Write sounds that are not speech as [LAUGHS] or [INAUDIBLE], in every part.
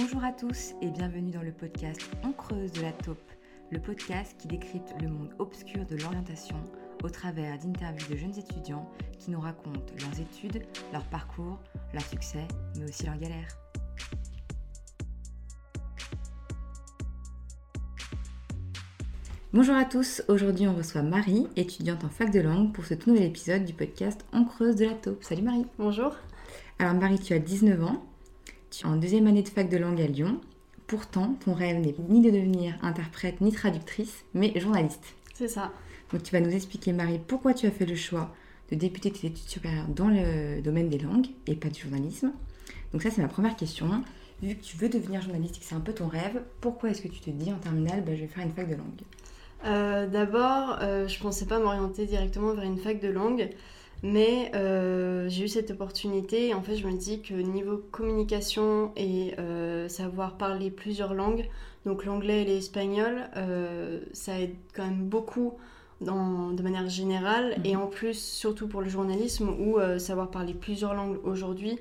Bonjour à tous et bienvenue dans le podcast On creuse de la taupe, le podcast qui décrypte le monde obscur de l'orientation au travers d'interviews de jeunes étudiants qui nous racontent leurs études, leur parcours, leurs succès, mais aussi leurs galères. Bonjour à tous, aujourd'hui on reçoit Marie, étudiante en fac de langue, pour ce tout nouvel épisode du podcast On creuse de la taupe. Salut Marie Bonjour Alors Marie, tu as 19 ans, tu es en deuxième année de fac de langue à Lyon. Pourtant, ton rêve n'est ni de devenir interprète ni traductrice, mais journaliste. C'est ça. Donc tu vas nous expliquer, Marie, pourquoi tu as fait le choix de débuter tes études supérieures dans le domaine des langues et pas du journalisme. Donc ça, c'est ma première question. Vu que tu veux devenir journaliste et que c'est un peu ton rêve, pourquoi est-ce que tu te dis en terminale, bah, je vais faire une fac de langue? Euh, D'abord, euh, je pensais pas m'orienter directement vers une fac de langue. Mais euh, j'ai eu cette opportunité et en fait je me dis que niveau communication et euh, savoir parler plusieurs langues, donc l'anglais et l'espagnol, euh, ça aide quand même beaucoup de manière générale mhm. et en plus surtout pour le journalisme où savoir parler plusieurs langues aujourd'hui,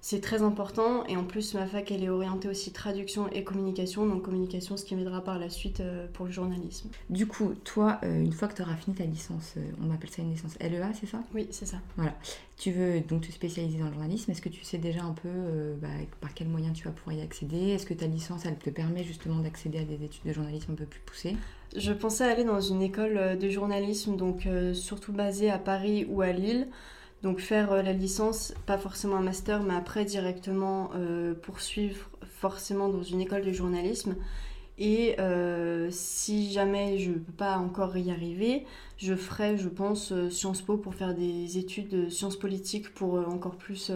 c'est très important. Et en plus ma fac elle est orientée aussi traduction et communication. Donc communication ce qui m'aidera par la suite euh, pour le journalisme. Du coup toi euh, une fois que tu auras fini ta licence euh, on appelle ça une licence LEA c'est ça? Oui c'est ça. Voilà. Tu veux donc te spécialiser dans le journalisme. Est-ce que tu sais déjà un peu bah, par quels moyens tu vas pouvoir y accéder? Est-ce que ta licence elle te permet justement d'accéder à des études de journalisme un peu plus poussées? Je pensais aller dans une école de journalisme donc surtout basée à Paris ou à Lille. Donc faire euh, la licence, pas forcément un master, mais après directement euh, poursuivre forcément dans une école de journalisme. Et euh, si jamais je ne peux pas encore y arriver, je ferai, je pense, Sciences Po pour faire des études de sciences politiques pour encore plus...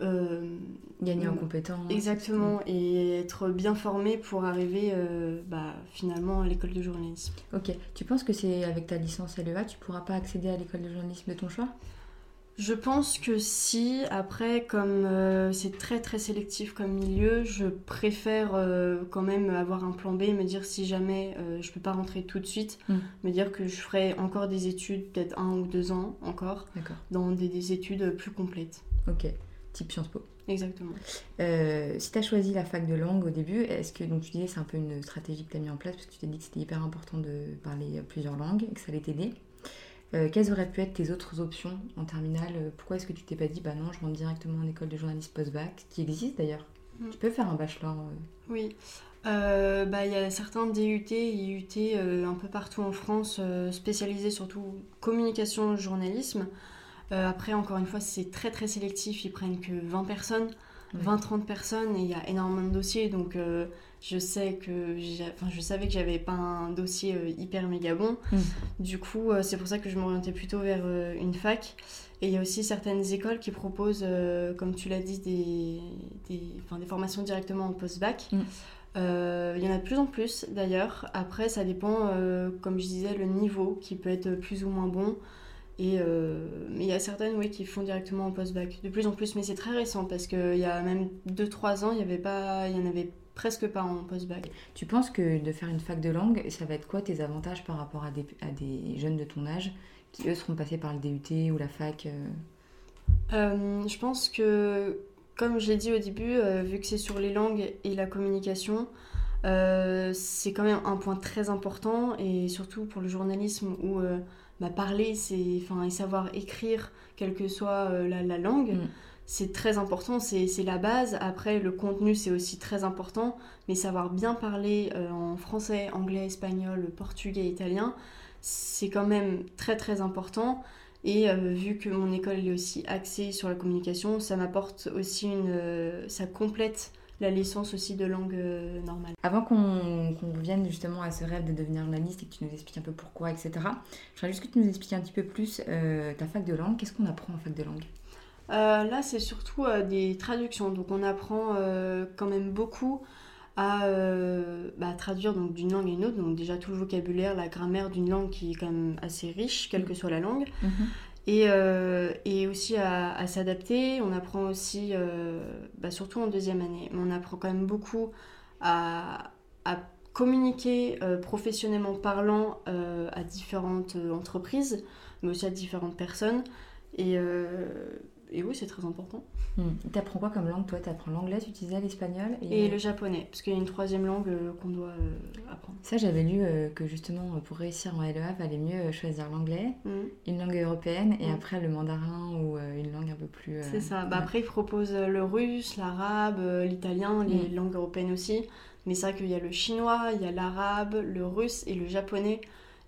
Gagner en compétences. Exactement, et être bien formé pour arriver bah, finalement à l'école de journalisme. Ok, tu penses que c'est avec ta licence LEA, tu pourras pas accéder à l'école de journalisme de ton choix? Je pense que si, après, comme euh, c'est très très sélectif comme milieu, je préfère euh, quand même avoir un plan B, me dire si jamais euh, je peux pas rentrer tout de suite, mm. me dire que je ferai encore des études, peut-être un ou deux ans encore, dans des, études plus complètes. Ok, type Sciences Po. Exactement. si tu as choisi la fac de langue au début, est-ce que, donc tu disais, c'est un peu une stratégie que tu as mis en place parce que tu t'es dit que c'était hyper important de parler plusieurs langues et que ça allait t'aider euh, quelles auraient pu être tes autres options en terminale? Euh, Pourquoi est-ce que tu t'es pas dit, bah non, je rentre directement en école de journalisme post-bac, qui existe d'ailleurs? Mm. Tu peux faire un bachelor euh. Oui. Bah, il y a certains DUT IUT un peu partout en France, spécialisés surtout communication, journalisme. Après, encore une fois, c'est très très sélectif, ils prennent que 20 personnes. 20-30 personnes et il y a énormément de dossiers donc je sais que enfin, je savais que j'avais pas un dossier euh, hyper méga bon. Mm. Du coup, euh, c'est pour ça que je m'orientais plutôt vers euh, une fac. Et il y a aussi certaines écoles qui proposent, comme tu l'as dit, des, des, des, formations directement en post-bac. Mm. Il y en a de plus en plus d'ailleurs. Après, ça dépend, comme je disais, le niveau qui peut être plus ou moins bon. Et mais il y a certaines oui, qui font directement en post-bac. De plus en plus, mais c'est très récent parce qu'il y a même 2-3 ans, il y avait pas, il y en avait presque pas en post-bac. Tu penses que de faire une fac de langue, ça va être quoi tes avantages par rapport à des, à des jeunes de ton âge qui eux seront passés par le DUT ou la fac euh? Euh, Je pense que, comme j'ai dit au début, euh, vu que c'est sur les langues et la communication, c'est quand même un point très important et surtout pour le journalisme où bah, parler c'est, et savoir écrire, quelle que soit la, la, langue. Mm c'est très important, c'est la base. Après, le contenu, c'est aussi très important, mais savoir bien parler euh, en français, anglais, espagnol, portugais, italien, c'est quand même très très important. Et euh, vu que mon école est aussi axée sur la communication, ça m'apporte aussi une... Euh, ça complète la licence aussi de langue normale. Avant qu'on revienne justement à ce rêve de devenir journaliste et que tu nous expliques un peu pourquoi, etc., je voudrais juste que tu nous expliques un petit peu plus ta fac de langue. Qu'est-ce qu'on apprend en fac de langue? Euh, là, c'est surtout euh, des traductions. Donc, on apprend euh, quand même beaucoup à bah, traduire donc d'une langue à une autre. Donc, déjà tout le vocabulaire, la grammaire d'une langue qui est quand même assez riche, quelle mm. que soit la langue. Mm-hmm. Et, aussi à, s'adapter. On apprend aussi, bah, surtout en deuxième année, mais on apprend quand même beaucoup à, communiquer professionnellement parlant à différentes entreprises, mais aussi à différentes personnes. Et oui, c'est très important. Tu hmm. T'apprends quoi comme langue toi? T'apprends l'anglais, tu disais l'espagnol et... le japonais, parce qu'il y a une troisième langue qu'on doit apprendre. Ça, j'avais lu que justement, pour réussir en LEA, valait mieux choisir l'anglais, hmm. une langue européenne, et hmm. après le mandarin ou une langue un peu plus... c'est ça. Bah, Après, ils proposent le russe, l'arabe, l'italien, les langues européennes aussi. Mais c'est vrai qu'il y a le chinois, il y a l'arabe, le russe et le japonais.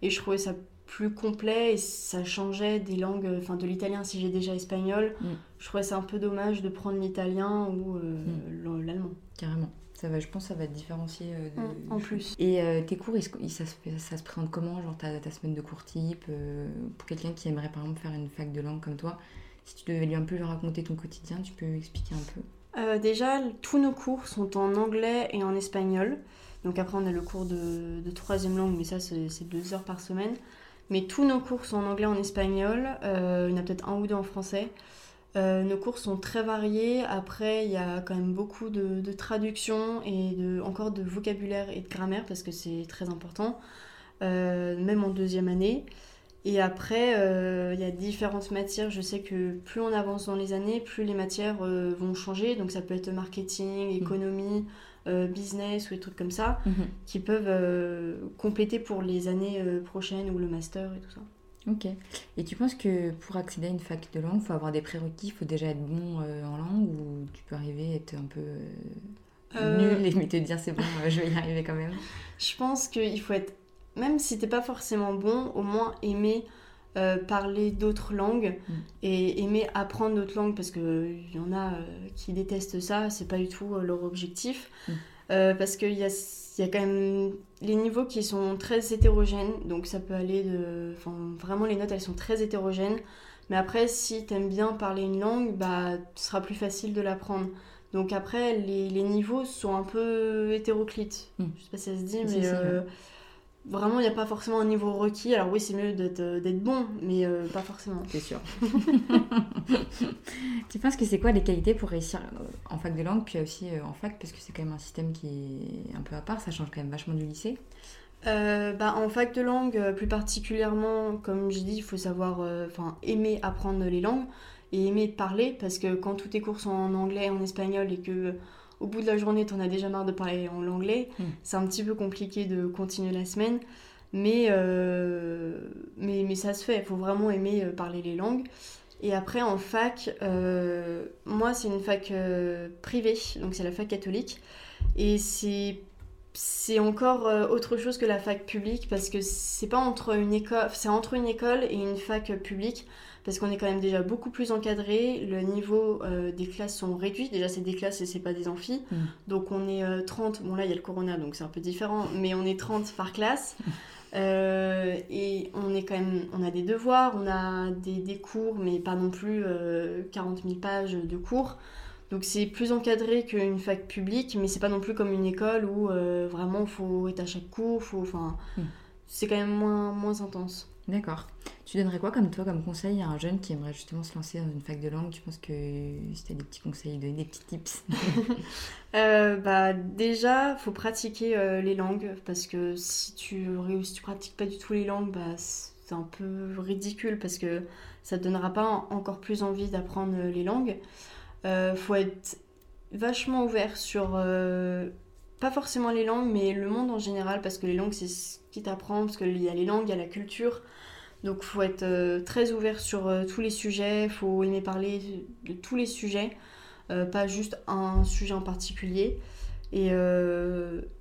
Et je trouvais ça plus complet et ça changeait des langues, enfin de l'italien si j'ai déjà espagnol. Mm. Je trouvais ça un peu dommage de prendre l'italien ou euh, mm. l'allemand. Carrément. Ça va, je pense que ça va te différencier euh, mm, en plus. Et euh, tes cours, ça, se, ça se présente comment Genre ta, ta semaine de cours type Pour quelqu'un qui aimerait par exemple faire une fac de langue comme toi, si tu devais lui un peu lui raconter ton quotidien, tu peux expliquer un peu? Déjà, tous nos cours sont en anglais et en espagnol. Donc après, on a le cours de, de troisième langue, mais ça, c'est deux heures par semaine. Mais tous nos cours sont en anglais et en espagnol. Euh, il y en a peut-être un ou deux en français. Euh, nos cours sont très variés. Après, il y a quand même beaucoup de, de traductions et de, encore de vocabulaire et de grammaire parce que c'est très important, euh, même en deuxième année. Et après, il y a différentes matières. Je sais que plus on avance dans les années, plus les matières vont changer. Donc ça peut être marketing, mmh. économie, euh, business ou des trucs comme ça, mhm. qui peuvent euh, compléter pour les années euh, prochaines ou le master et tout ça. Ok. Et tu penses que pour accéder à une fac de langue, il faut avoir des prérequis, il faut déjà être bon en langue ou tu peux arriver à être un peu nul et mais te dire c'est bon, je vais y arriver quand même? [LAUGHS] Je pense qu'il faut être, même si t'es pas forcément bon, au moins aimer euh, parler d'autres langues mm. et aimer apprendre d'autres langues parce qu'il y en a euh, qui détestent ça, c'est pas du tout euh, leur objectif. Mm. parce qu'il y a, y a quand même les niveaux qui sont très hétérogènes, donc ça peut aller de. Enfin, vraiment, les notes elles sont très hétérogènes. Mais après, si t'aimes bien parler une langue, bah, ce sera plus facile de l'apprendre. Donc après, les, les, niveaux sont un peu hétéroclites. Mm. Je sais pas si ça se dit, mais vraiment, il n'y a pas forcément un niveau requis. Alors oui, c'est mieux d'être euh, bon, mais euh, pas forcément. C'est sûr. [LAUGHS] tu penses que c'est quoi les qualités pour réussir euh, en fac de langue, puis aussi en fac, parce que c'est quand même un système qui est un peu à part, ça change quand même vachement du lycée bah, en fac de langue, plus particulièrement, comme je dis, il faut savoir enfin aimer apprendre les langues et aimer parler, parce que quand tous tes cours sont en anglais, en espagnol, et que au bout de la journée, tu en as déjà marre de parler en anglais. Hmm. C'est un petit peu compliqué de continuer la semaine. Mais, euh, mais, mais, ça se fait, il faut vraiment aimer euh, parler les langues. Et après, en fac, euh, moi, c'est une fac privée, donc c'est la fac catholique. Et c'est c'est encore autre chose que la fac publique parce que c'est pas entre une école c'est entre une école et une fac publique parce qu'on est quand même déjà beaucoup plus encadré. Le niveau euh, des classes sont réduits. Déjà, c'est des classes et c'est pas des amphis. Mm. Donc, on est 30. Euh, bon, là, il y a le corona, donc c'est un peu différent, mais on est 30 par classe. [LAUGHS] Euh, et on est quand même, on a des devoirs, on a des, des cours, mais pas non plus 40 000 pages de cours. Donc c'est plus encadré qu'une fac publique, mais c'est pas non plus comme une école où vraiment il faut être à chaque cours, faut, enfin, mm. c'est quand même moins, moins intense. D'accord. Tu donnerais quoi comme toi comme conseil à un jeune qui aimerait justement se lancer dans une fac de langue? Tu penses que c'était des petits conseils, des petits tips [LAUGHS] euh, Bah déjà, faut pratiquer euh, les langues parce que si tu si tu pratiques pas du tout les langues, bah c'est un peu ridicule parce que ça te donnera pas encore plus envie d'apprendre euh, les langues. Euh, faut être vachement ouvert sur pas forcément les langues, mais le monde en général parce que les langues c'est ce qui t'apprend parce qu'il y a les langues, il y a la culture. Donc faut être euh, très ouvert sur euh, tous les sujets, faut aimer parler de tous les sujets, euh, pas juste un sujet en particulier. Et,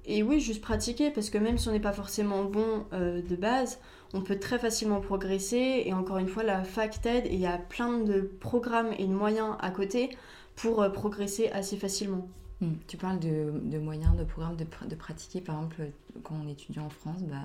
et, oui, juste pratiquer, parce que même si on n'est pas forcément bon de base, on peut très facilement progresser. Et encore une fois, la fac t'aide et il y a plein de programmes et de moyens à côté pour progresser assez facilement. Hmm. Tu parles de, de, moyens, de programmes, de, de, pratiquer. Par exemple, quand on étudie en France, bah,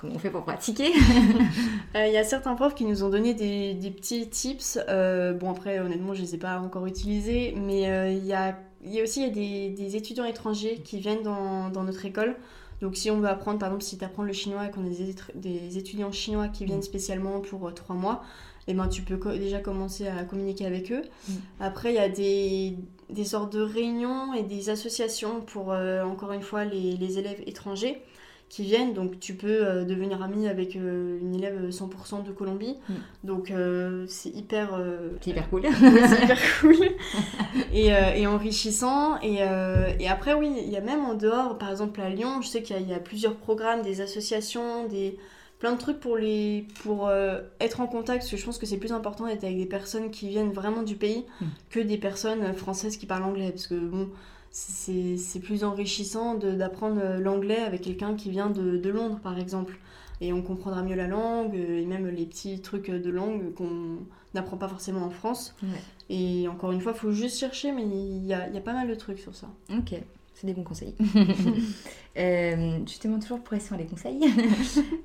Comment on fait pour pratiquer [LAUGHS] euh, Il y a certains profs qui nous ont donné des, petits tips. Euh, bon, après, honnêtement, je ne les ai pas encore utilisés, mais euh, il, y a, y a aussi des, étudiants étrangers qui viennent dans, notre école. Donc, si on veut apprendre, par exemple, si tu apprends le chinois et qu'on a des, des, étudiants chinois qui viennent mm. spécialement pour trois mois, eh ben, tu peux déjà commencer à communiquer avec eux. Mm. Après, il y a des, des sortes de réunions et des associations pour, encore une fois, les, les élèves étrangers qui viennent. Donc tu peux euh, devenir ami avec euh, une élève 100% de Colombie. Mm. Donc euh, c'est hyper... C'est hyper cool. [LAUGHS] c'est hyper [LAUGHS] cool. et, et enrichissant. Et, et, après, oui, il y a même en dehors, par exemple à Lyon, je sais qu'il y, a plusieurs programmes, des associations, des plein de trucs pour, les, pour être en contact, parce que je pense que c'est plus important d'être avec des personnes qui viennent vraiment du pays Mm. que des personnes françaises qui parlent anglais. Parce que bon, c'est plus enrichissant d'apprendre l'anglais avec quelqu'un qui vient de, de Londres, par exemple. Et on comprendra mieux la langue, euh, et même les petits trucs de langue qu'on n'apprend pas forcément en France. Ouais. Et encore une fois, il faut juste chercher, mais il y a, il y a pas mal de trucs sur ça. Ok, c'est des bons conseils. [LAUGHS] Euh, justement, toujours pour sur les conseils. [LAUGHS]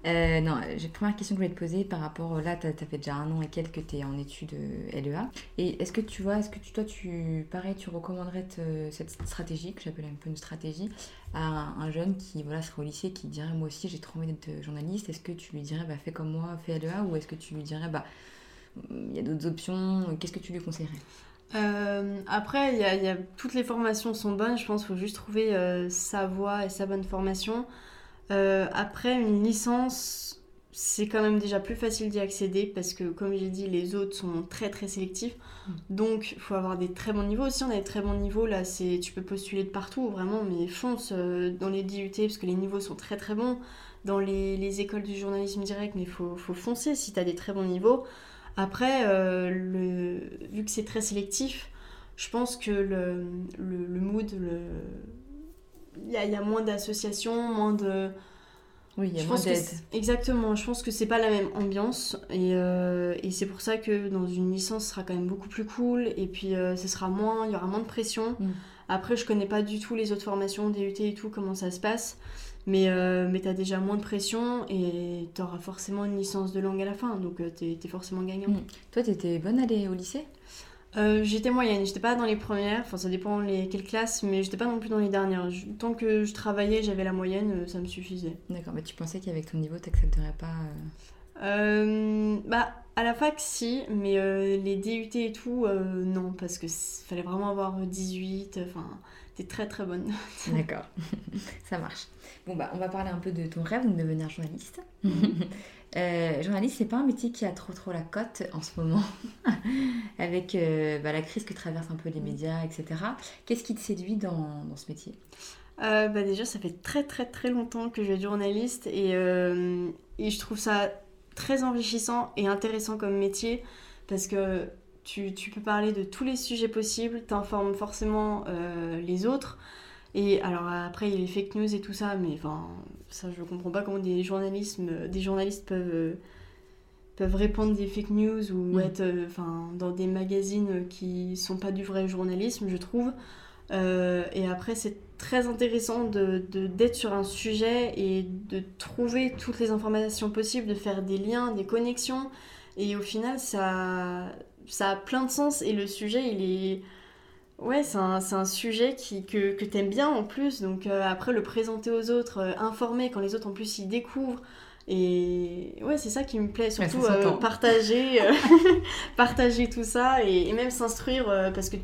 Euh, non, j'ai première question que je voulais te poser par rapport. Là, tu as, fait déjà un an et quelques que tu es en études euh, LEA. Et est-ce que tu vois, est-ce que tu, toi, tu, pareil, tu recommanderais te- cette stratégie, que j'appelle un peu une stratégie, à un, un jeune qui voilà, serait au lycée, qui dirait Moi aussi, j'ai trop envie d'être journaliste. Est-ce que tu lui dirais bah, Fais comme moi, fais LEA Ou est-ce que tu lui dirais bah, Il y a d'autres options Qu'est-ce que tu lui conseillerais? Euh, après, il y a, il y a- toutes les formations sont bonnes. Je pense qu'il faut juste trouver euh, sa voie et sa bonne formation. Euh, après, une licence, c'est quand même déjà plus facile d'y accéder parce que, comme j'ai dit, les autres sont très très sélectifs. Donc, il faut avoir des très bons niveaux. Si on a des très bons niveaux, là, c'est tu peux postuler de partout, vraiment, mais fonce dans les DUT parce que les niveaux sont très très bons. Dans les, les écoles du journalisme direct, mais il faut, faut foncer si tu as des très bons niveaux. Après, euh, le, vu que c'est très sélectif, je pense que le, le, le mood, il y a, il y a moins d'associations, moins de... Oui, il y a Je moins d'aide. exactement, je pense que c'est pas la même ambiance et, euh, et c'est pour ça que dans une licence ce sera quand même beaucoup plus cool et puis euh, ce sera moins, il y aura moins de pression. Mm. Après je connais pas du tout les autres formations, DUT et tout, comment ça se passe, mais, euh, mais t'as déjà moins de pression et t'auras forcément une licence de langue à la fin, donc euh, t'es t'es forcément gagnant. Mm. Toi, tu étais bonne à aller au lycée? Euh, j'étais moyenne, j'étais pas dans les premières, enfin ça dépend les quelles classes, mais j'étais pas non plus dans les dernières. Je- tant que je travaillais, j'avais la moyenne, euh, ça me suffisait. D'accord, mais tu pensais qu'avec ton niveau, tu n'accepterais pas. Euh, bah à la fac si, mais euh, les DUT et tout, euh, non, parce que fallait vraiment avoir 18, enfin, t'es très très bonne. [LAUGHS] D'accord, [LAUGHS] ça marche. Bon, bah, on va parler un peu de ton rêve de devenir journaliste. [LAUGHS] Euh, journaliste, c'est pas un métier qui a trop trop la cote en ce moment, avec euh, bah, la crise que traversent un peu les médias, etc. Qu'est-ce qui te séduit dans, dans ce métier? Euh, bah déjà, ça fait très très très longtemps que je vais être journaliste et, euh, et je trouve ça très enrichissant et intéressant comme métier parce que tu, tu peux parler de tous les sujets possibles, t'informes forcément euh, les autres. Et alors après, il y a les fake news et tout ça, mais enfin, ça je comprends pas comment des journalistes, des journalistes peuvent, euh, peuvent répandre des fake news ou Mm. être euh, enfin, dans des magazines qui sont pas du vrai journalisme, je trouve. Euh, et après, c'est très intéressant de, de- d'être sur un sujet et de trouver toutes les informations possibles, de faire des liens, des connexions. Et au final, ça, ça a plein de sens. Et le sujet, il est. Ouais, c'est un, un sujet qui, que, que t'aimes bien en plus. Donc euh, après, le présenter aux autres, euh, informer quand les autres en plus ils découvrent. Et ouais, c'est ça qui me plaît. Surtout euh, partager, euh, [LAUGHS] partager tout ça et, et même s'instruire euh, parce que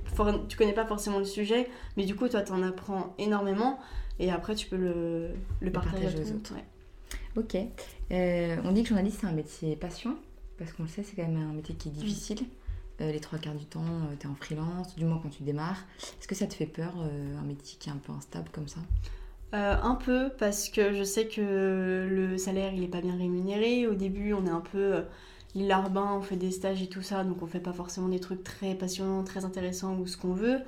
tu connais pas forcément le sujet, mais du coup, toi, t'en apprends énormément. Et après, tu peux le, le partager, aux autres. Ouais. Ok. Euh, on dit que journaliste, c'est un métier passion, parce qu'on le sait, c'est quand même un métier qui est difficile. Euh, les trois quarts du temps, tu es en freelance, du moins quand tu démarres. Est-ce que ça te fait peur, un métier qui est un peu instable comme ça? Euh, un peu parce que je sais que le salaire il est pas bien rémunéré. Au début, on est un peu euh, larbin, on fait des stages et tout ça, donc on fait pas forcément des trucs très passionnants, très intéressants ou ce qu'on veut.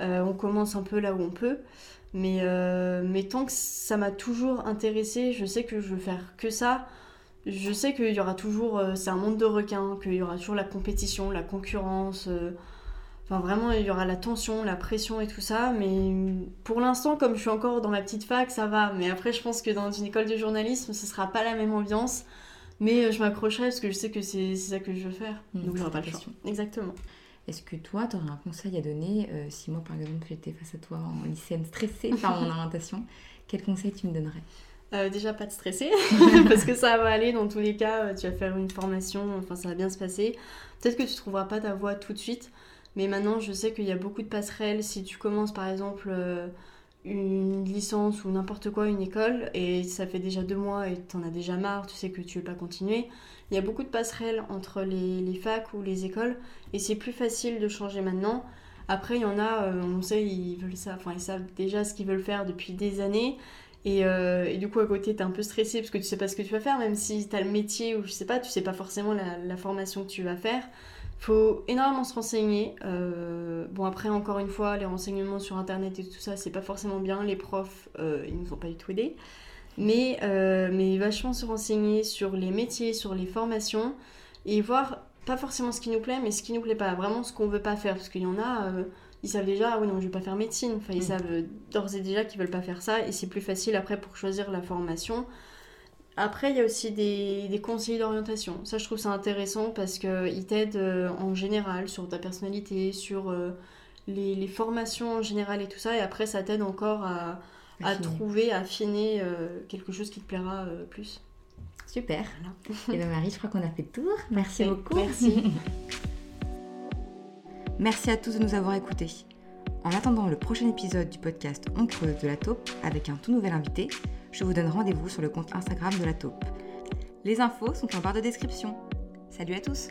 Euh, on commence un peu là où on peut. Mais, mais tant que ça m'a toujours intéressé, je sais que je veux faire que ça. Je sais qu'il y aura toujours. c'est un monde de requins, qu'il y aura toujours la compétition, la concurrence. Enfin, vraiment, il y aura la tension, la pression et tout ça. Mais pour l'instant, comme je suis encore dans ma petite fac, ça va. Mais après, je pense que dans une école de journalisme, ce sera pas la même ambiance. Mais euh, je m'accrocherai parce que je sais que c'est ça que je veux faire. Mmh, Donc, j'aurai pas le choix. Exactement. Est-ce que toi, tu aurais un conseil à donner euh, Si moi, par exemple, j'étais face à toi en lycéenne stressée par mon [LAUGHS] orientation, quel conseil tu me donnerais? Euh, déjà, pas de stresser, [LAUGHS] parce que ça va aller dans tous les cas. Tu vas faire une formation, enfin, ça va bien se passer. Peut-être que tu trouveras pas ta voie tout de suite, mais maintenant, je sais qu'il y a beaucoup de passerelles. Si tu commences, par exemple, euh, une licence ou n'importe quoi, une école, et ça fait déjà deux mois et t'en as déjà marre, tu sais que tu veux pas continuer, il y a beaucoup de passerelles entre les, facs ou les écoles, et c'est plus facile de changer maintenant. Après, il y en a, euh, on sait, ils veulent ça, enfin, ils savent déjà ce qu'ils veulent faire depuis des années. Et, euh, et, du coup, à côté, t'es un peu stressé parce que tu sais pas ce que tu vas faire, même si t'as le métier ou je sais pas, tu sais pas forcément la formation que tu vas faire. Faut énormément se renseigner. Euh, bon, après, encore une fois, les renseignements sur internet et tout ça, c'est pas forcément bien. Les profs, euh, ils nous ont pas du tout aidés. Mais, euh, mais vachement se renseigner sur les métiers, sur les formations et voir pas forcément ce qui nous plaît, mais ce qui nous plaît pas, vraiment ce qu'on veut pas faire. Parce qu'il y en a, euh, ils savent déjà, ah oui, non, je vais pas faire médecine. Enfin, ils Mm. savent d'ores et déjà qu'ils veulent pas faire ça, et c'est plus facile après pour choisir la formation. Après, il y a aussi des, des conseillers d'orientation. Ça, je trouve ça intéressant parce qu'ils t'aident euh, en général sur ta personnalité, sur euh, les, les formations en général et tout ça. Et après, ça t'aide encore à, trouver, à affiner euh, quelque chose qui te plaira euh, plus. Super. Voilà. [LAUGHS] Et bien Marie, je crois qu'on a fait le tour. Merci beaucoup. Merci. [LAUGHS] Merci à tous de nous avoir écoutés. En attendant le prochain épisode du podcast On creuse de la taupe avec un tout nouvel invité, je vous donne rendez-vous sur le compte Instagram de la taupe. Les infos sont en barre de description. Salut à tous